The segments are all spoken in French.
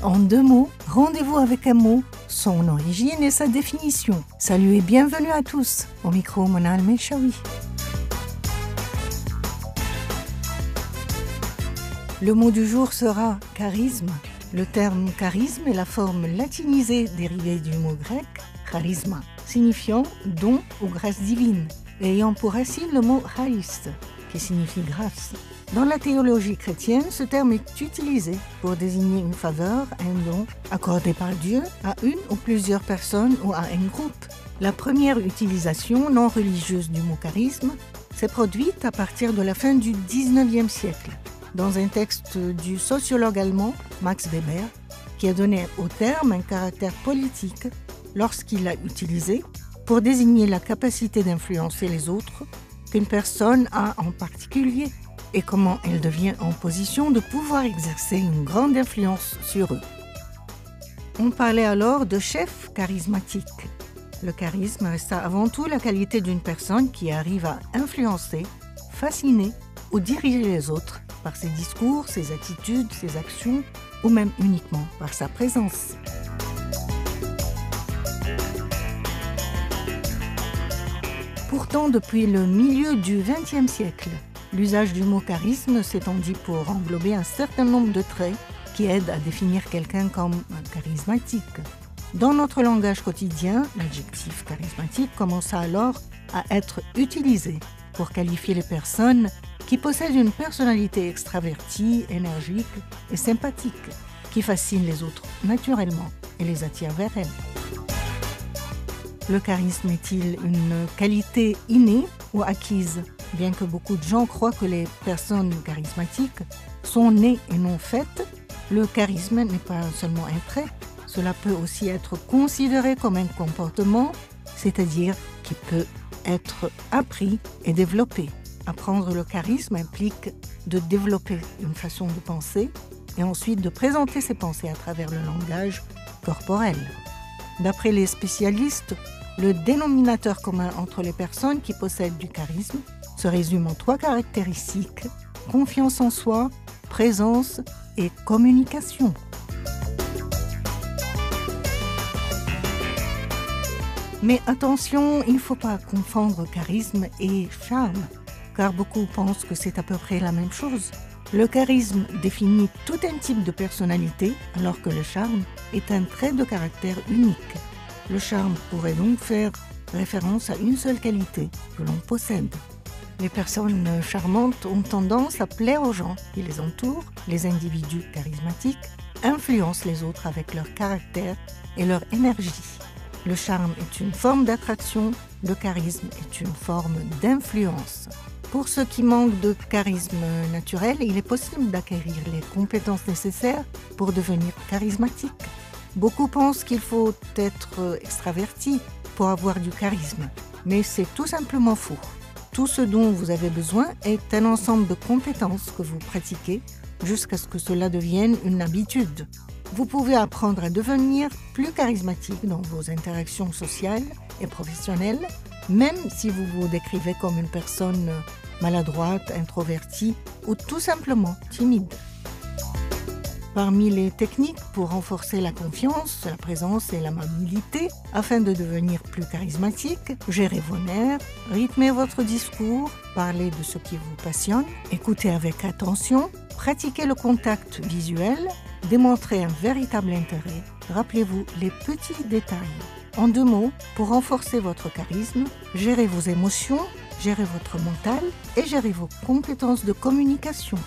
En deux mots, rendez-vous avec un mot, son origine et sa définition. Salut et bienvenue à tous. Au micro, Monal Mechaoui. Le mot du jour sera charisme. Le terme charisme est la forme latinisée dérivée du mot grec charisma, signifiant don ou grâce divine, ayant pour racine le mot charis, qui signifie grâce. Dans la théologie chrétienne, ce terme est utilisé pour désigner une faveur, un don accordé par Dieu à une ou plusieurs personnes ou à un groupe. La première utilisation non religieuse du mot charisme s'est produite à partir de la fin du 19e siècle, dans un texte du sociologue allemand Max Weber, qui a donné au terme un caractère politique lorsqu'il l'a utilisé pour désigner la capacité d'influencer les autres qu'une personne a en particulier et comment elle devient en position de pouvoir exercer une grande influence sur eux. On parlait alors de chef charismatique. Le charisme resta avant tout la qualité d'une personne qui arrive à influencer, fasciner ou diriger les autres par ses discours, ses attitudes, ses actions ou même uniquement par sa présence. Pourtant, depuis le milieu du XXe siècle, L'usage du mot charisme s'étendit pour englober un certain nombre de traits qui aident à définir quelqu'un comme charismatique. Dans notre langage quotidien, l'adjectif charismatique commença alors à être utilisé pour qualifier les personnes qui possèdent une personnalité extravertie, énergique et sympathique, qui fascine les autres naturellement et les attire vers elles. Le charisme est-il une qualité innée ou acquise? Bien que beaucoup de gens croient que les personnes charismatiques sont nées et non faites, le charisme n'est pas seulement un trait, cela peut aussi être considéré comme un comportement, c'est-à-dire qui peut être appris et développé. Apprendre le charisme implique de développer une façon de penser et ensuite de présenter ses pensées à travers le langage corporel. D'après les spécialistes, le dénominateur commun entre les personnes qui possèdent du charisme se résume en trois caractéristiques, confiance en soi, présence et communication. Mais attention, il ne faut pas confondre charisme et charme, car beaucoup pensent que c'est à peu près la même chose. Le charisme définit tout un type de personnalité, alors que le charme est un trait de caractère unique. Le charme pourrait donc faire référence à une seule qualité que l'on possède. Les personnes charmantes ont tendance à plaire aux gens qui les entourent. Les individus charismatiques influencent les autres avec leur caractère et leur énergie. Le charme est une forme d'attraction, le charisme est une forme d'influence. Pour ceux qui manquent de charisme naturel, il est possible d'acquérir les compétences nécessaires pour devenir charismatique. Beaucoup pensent qu'il faut être extraverti pour avoir du charisme, mais c'est tout simplement faux. Tout ce dont vous avez besoin est un ensemble de compétences que vous pratiquez jusqu'à ce que cela devienne une habitude. Vous pouvez apprendre à devenir plus charismatique dans vos interactions sociales et professionnelles, même si vous vous décrivez comme une personne maladroite, introvertie ou tout simplement timide. Parmi les techniques pour renforcer la confiance, la présence et la mobilité, afin de devenir plus charismatique, gérez vos nerfs, rythmez votre discours, parlez de ce qui vous passionne, écoutez avec attention, pratiquez le contact visuel, démontrez un véritable intérêt, rappelez-vous les petits détails. En deux mots, pour renforcer votre charisme, gérez vos émotions, gérez votre mental et gérez vos compétences de communication.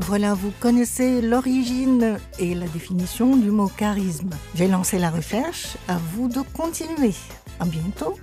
Voilà, vous connaissez l'origine et la définition du mot charisme. J'ai lancé la recherche, à vous de continuer. À bientôt.